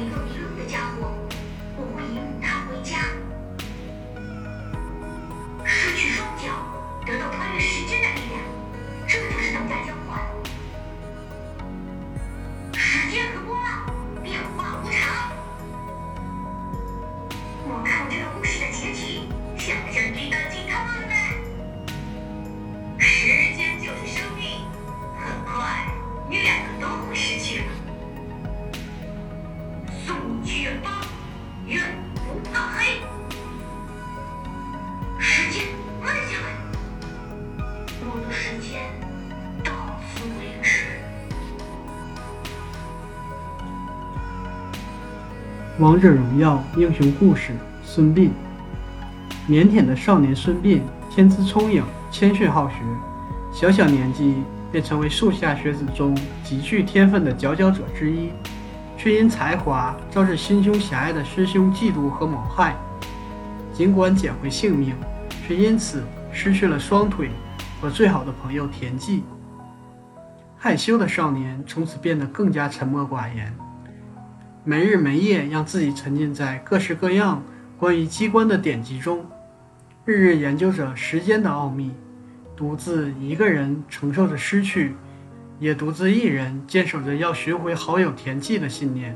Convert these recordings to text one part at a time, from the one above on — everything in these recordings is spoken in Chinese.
一个迷路的家伙，我会引领他回家。失去双脚，得到穿越时间的力量，这就是等价交换。时间和波浪，变化无常。我看这个故事的结局，想不想听到鸡汤了呢？时间就是生命，很快，你两个都会失去。王者荣耀英雄故事：孙膑。腼腆的少年孙膑，天资聪颖，谦逊好学，小小年纪便成为树下学子中极具天分的佼佼者之一，却因才华招致心胸狭隘的师兄嫉妒和谋害。尽管捡回性命，却因此失去了双腿和最好的朋友田忌。害羞的少年从此变得更加沉默寡言。没日没夜让自己沉浸在各式各样关于机关的典籍中，日日研究着时间的奥秘，独自一个人承受着失去，也独自一人坚守着要寻回好友田忌的信念。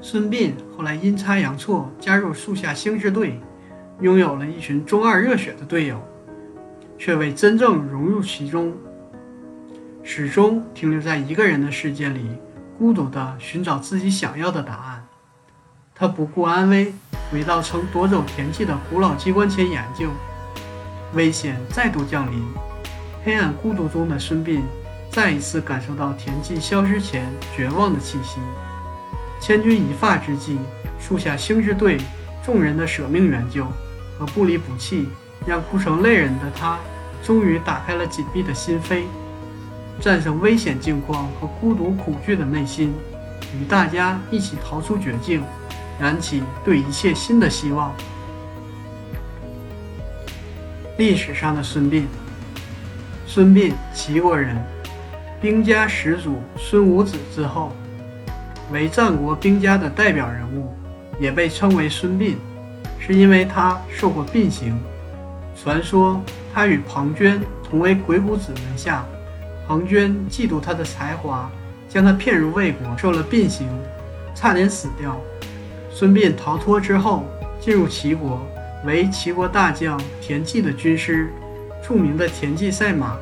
孙膑后来阴差阳错加入树下星矢队，拥有了一群中二热血的队友，却未真正融入其中，始终停留在一个人的世界里。孤独地寻找自己想要的答案，他不顾安危，回到曾夺走田忌的古老机关前研究。危险再度降临，黑暗孤独中的孙膑再一次感受到田忌消失前绝望的气息。千钧一发之际，树下星矢队众人的舍命援救和不离不弃，让哭成泪人的他终于打开了紧闭的心扉。战胜危险境况和孤独恐惧的内心，与大家一起逃出绝境，燃起对一切新的希望。历史上的孙膑，孙膑，齐国人，兵家始祖孙武子之后，为战国兵家的代表人物，也被称为孙膑，是因为他受过膑刑。传说他与庞涓同为鬼谷子门下。庞涓嫉妒他的才华，将他骗入魏国，受了膑刑，差点死掉。孙膑逃脱之后，进入齐国，为齐国大将田忌的军师。著名的田忌赛马，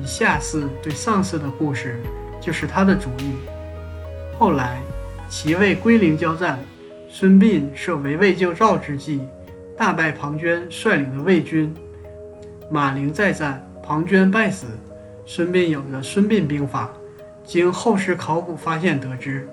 以下剌对上司的故事，就是他的主意。后来，齐魏归零交战，孙膑设围魏救赵之计，大败庞涓率领的魏军。马陵再战，庞涓败死。孙膑有个《孙膑兵法》，经后世考古发现得知，